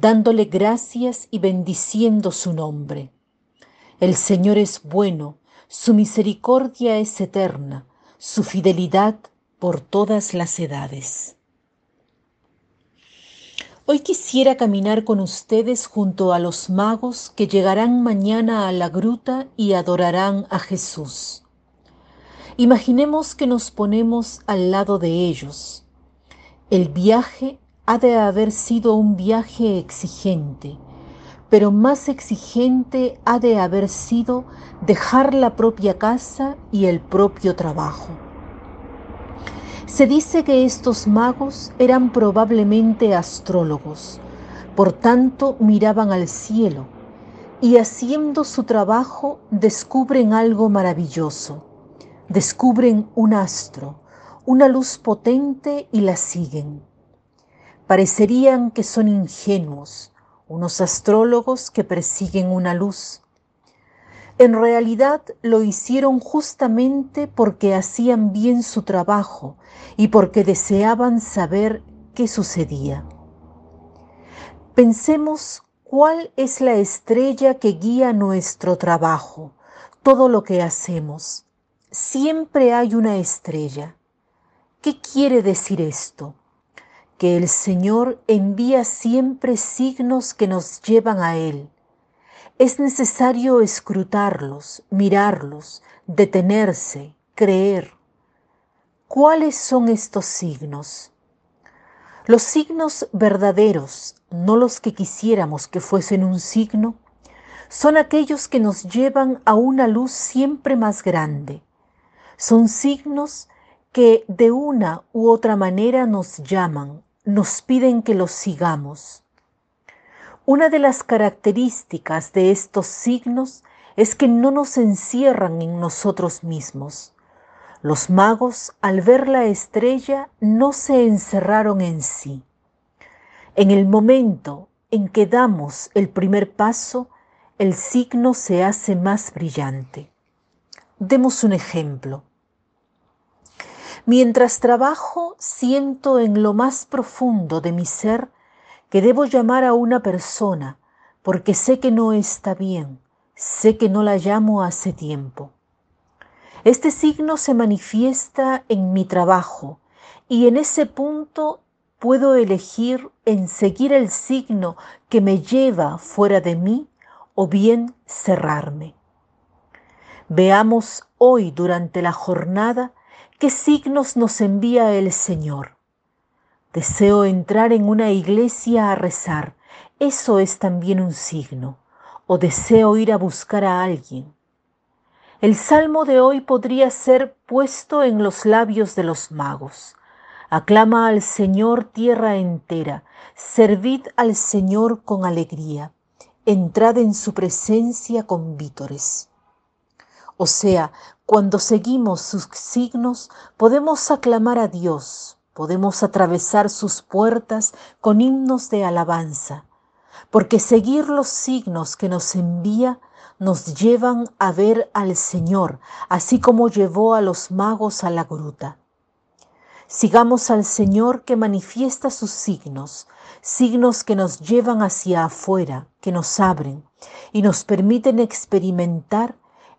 dándole gracias y bendiciendo su nombre. El Señor es bueno, su misericordia es eterna, su fidelidad por todas las edades. Hoy quisiera caminar con ustedes junto a los magos que llegarán mañana a la gruta y adorarán a Jesús. Imaginemos que nos ponemos al lado de ellos. El viaje ha de haber sido un viaje exigente, pero más exigente ha de haber sido dejar la propia casa y el propio trabajo. Se dice que estos magos eran probablemente astrólogos, por tanto miraban al cielo y haciendo su trabajo descubren algo maravilloso, descubren un astro, una luz potente y la siguen Parecerían que son ingenuos, unos astrólogos que persiguen una luz. En realidad lo hicieron justamente porque hacían bien su trabajo y porque deseaban saber qué sucedía. Pensemos cuál es la estrella que guía nuestro trabajo, todo lo que hacemos. Siempre hay una estrella. ¿Qué quiere decir esto? Que el Señor envía siempre signos que nos llevan a Él. Es necesario escrutarlos, mirarlos, detenerse, creer. ¿Cuáles son estos signos? Los signos verdaderos, no los que quisiéramos que fuesen un signo, son aquellos que nos llevan a una luz siempre más grande. Son signos que de una u otra manera nos llaman, nos piden que los sigamos. Una de las características de estos signos es que no nos encierran en nosotros mismos. Los magos, al ver la estrella, no se encerraron en sí. En el momento en que damos el primer paso, el signo se hace más brillante. Demos un ejemplo. Mientras trabajo, siento en lo más profundo de mi ser que debo llamar a una persona, porque sé que no está bien, sé que no la llamo hace tiempo. Este signo se manifiesta en mi trabajo y en ese punto puedo elegir en seguir el signo que me lleva fuera de mí o bien cerrarme. Veamos hoy durante la jornada ¿Qué signos nos envía el Señor? Deseo entrar en una iglesia a rezar. Eso es también un signo. O deseo ir a buscar a alguien. El salmo de hoy podría ser puesto en los labios de los magos. Aclama al Señor tierra entera, servid al Señor con alegría, entrad en su presencia con vítores. O sea, cuando seguimos sus signos, podemos aclamar a Dios, podemos atravesar sus puertas con himnos de alabanza, porque seguir los signos que nos envía nos llevan a ver al Señor, así como llevó a los magos a la gruta. Sigamos al Señor que manifiesta sus signos, signos que nos llevan hacia afuera, que nos abren y nos permiten experimentar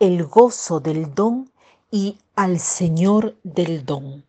el gozo del don y al Señor del don.